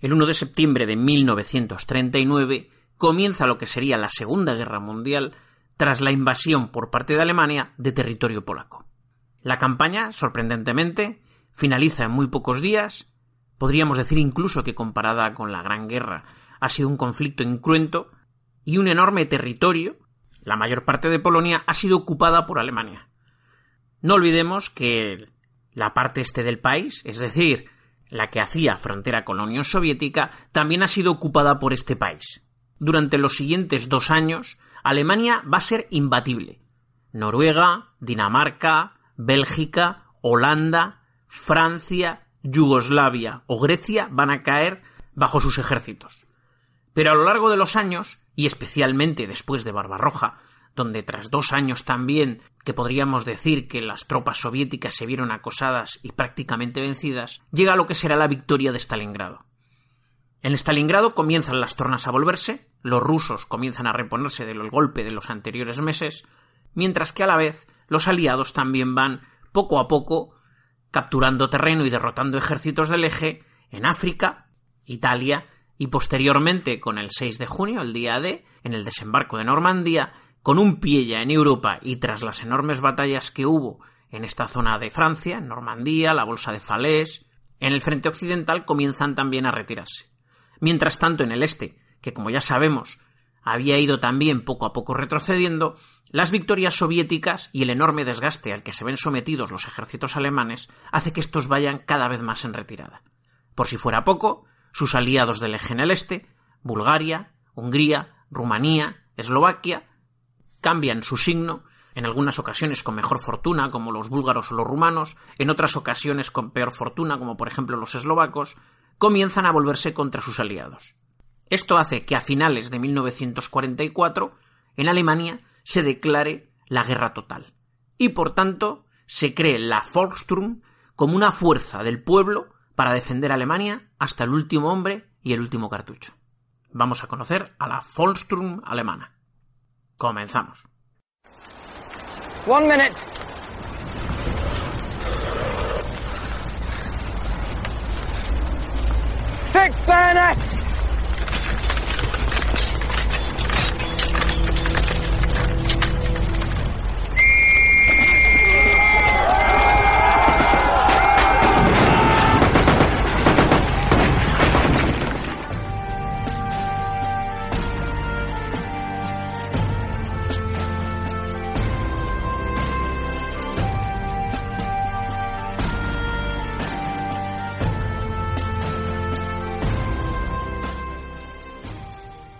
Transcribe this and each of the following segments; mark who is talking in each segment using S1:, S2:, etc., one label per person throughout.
S1: el 1 de septiembre de 1939 comienza lo que sería la Segunda Guerra Mundial tras la invasión por parte de Alemania de territorio polaco. La campaña, sorprendentemente, finaliza en muy pocos días, podríamos decir incluso que comparada con la Gran Guerra ha sido un conflicto incruento y un enorme territorio, la mayor parte de Polonia, ha sido ocupada por Alemania. No olvidemos que la parte este del país, es decir, la que hacía frontera con la Unión Soviética, también ha sido ocupada por este país. Durante los siguientes dos años, Alemania va a ser imbatible. Noruega, Dinamarca, Bélgica, Holanda, Francia, Yugoslavia o Grecia van a caer bajo sus ejércitos. Pero a lo largo de los años, y especialmente después de Barbarroja, donde tras dos años también que podríamos decir que las tropas soviéticas se vieron acosadas y prácticamente vencidas, llega lo que será la victoria de Stalingrado. En Stalingrado comienzan las tornas a volverse, los rusos comienzan a reponerse del golpe de los anteriores meses, mientras que a la vez los aliados también van poco a poco capturando terreno y derrotando ejércitos del eje en África, Italia y posteriormente con el 6 de junio, el día D, en el desembarco de Normandía, con un pie ya en Europa y tras las enormes batallas que hubo en esta zona de Francia, Normandía, la bolsa de Falaise, en el frente occidental comienzan también a retirarse. Mientras tanto, en el este, que como ya sabemos, había ido también poco a poco retrocediendo, las victorias soviéticas y el enorme desgaste al que se ven sometidos los ejércitos alemanes hace que estos vayan cada vez más en retirada. Por si fuera poco, sus aliados del eje en el este, Bulgaria, Hungría, Rumanía, Eslovaquia, cambian su signo, en algunas ocasiones con mejor fortuna, como los búlgaros o los rumanos, en otras ocasiones con peor fortuna, como por ejemplo los eslovacos, comienzan a volverse contra sus aliados. Esto hace que a finales de 1944 en Alemania se declare la guerra total y por tanto se cree la Volkssturm como una fuerza del pueblo para defender a Alemania hasta el último hombre y el último cartucho. Vamos a conocer a la Volkssturm alemana. Comenzamos.
S2: One minute. Fix bayonets!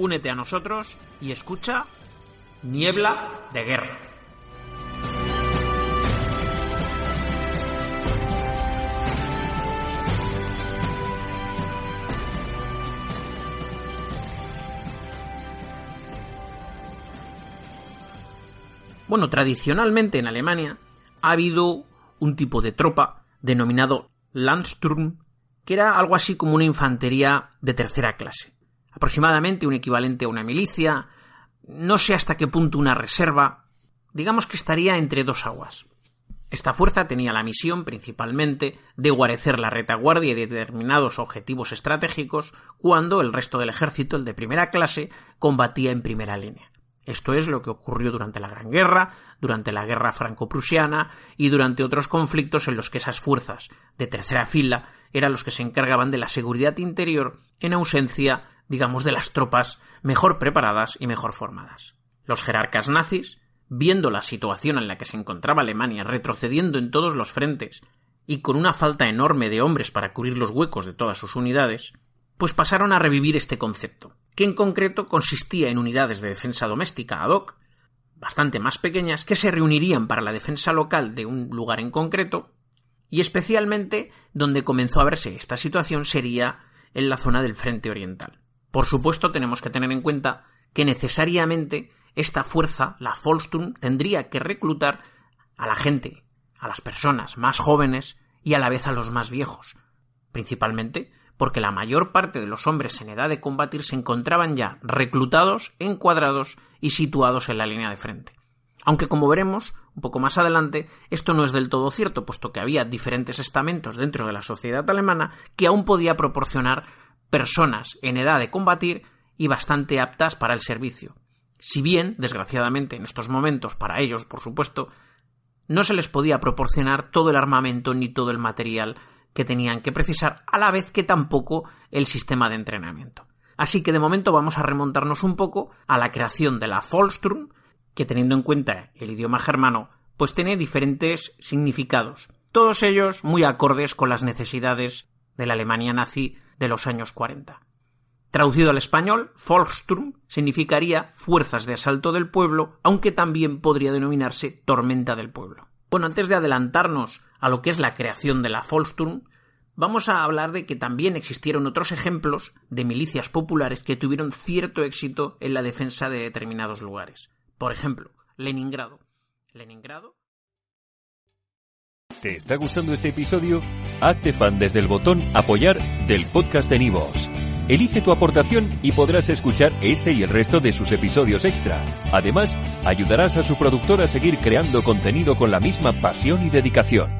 S1: únete a nosotros y escucha Niebla de Guerra. Bueno, tradicionalmente en Alemania ha habido un tipo de tropa denominado Landsturm, que era algo así como una infantería de tercera clase aproximadamente un equivalente a una milicia, no sé hasta qué punto una reserva, digamos que estaría entre dos aguas. Esta fuerza tenía la misión principalmente de guarecer la retaguardia de determinados objetivos estratégicos cuando el resto del ejército, el de primera clase, combatía en primera línea. Esto es lo que ocurrió durante la Gran Guerra, durante la Guerra Franco-Prusiana y durante otros conflictos en los que esas fuerzas de tercera fila eran los que se encargaban de la seguridad interior en ausencia, digamos, de las tropas mejor preparadas y mejor formadas. Los jerarcas nazis, viendo la situación en la que se encontraba Alemania retrocediendo en todos los frentes y con una falta enorme de hombres para cubrir los huecos de todas sus unidades, pues pasaron a revivir este concepto, que en concreto consistía en unidades de defensa doméstica ad hoc, bastante más pequeñas, que se reunirían para la defensa local de un lugar en concreto, y especialmente donde comenzó a verse esta situación sería en la zona del frente oriental. Por supuesto, tenemos que tener en cuenta que necesariamente esta fuerza, la Volksturm, tendría que reclutar a la gente, a las personas más jóvenes y a la vez a los más viejos, principalmente porque la mayor parte de los hombres en edad de combatir se encontraban ya reclutados, encuadrados y situados en la línea de frente. Aunque como veremos un poco más adelante, esto no es del todo cierto, puesto que había diferentes estamentos dentro de la sociedad alemana que aún podía proporcionar personas en edad de combatir y bastante aptas para el servicio. Si bien, desgraciadamente, en estos momentos, para ellos, por supuesto, no se les podía proporcionar todo el armamento ni todo el material que tenían que precisar, a la vez que tampoco el sistema de entrenamiento. Así que de momento vamos a remontarnos un poco a la creación de la Volkssturm, que teniendo en cuenta el idioma germano, pues tiene diferentes significados, todos ellos muy acordes con las necesidades de la Alemania nazi de los años 40. Traducido al español, Volkssturm significaría fuerzas de asalto del pueblo, aunque también podría denominarse tormenta del pueblo. Bueno, antes de adelantarnos a lo que es la creación de la Volkssturm, vamos a hablar de que también existieron otros ejemplos de milicias populares que tuvieron cierto éxito en la defensa de determinados lugares. Por ejemplo, Leningrado. Leningrado.
S3: ¿Te está gustando este episodio? Hazte fan desde el botón Apoyar del podcast de Nivos. Elige tu aportación y podrás escuchar este y el resto de sus episodios extra. Además, ayudarás a su productor a seguir creando contenido con la misma pasión y dedicación.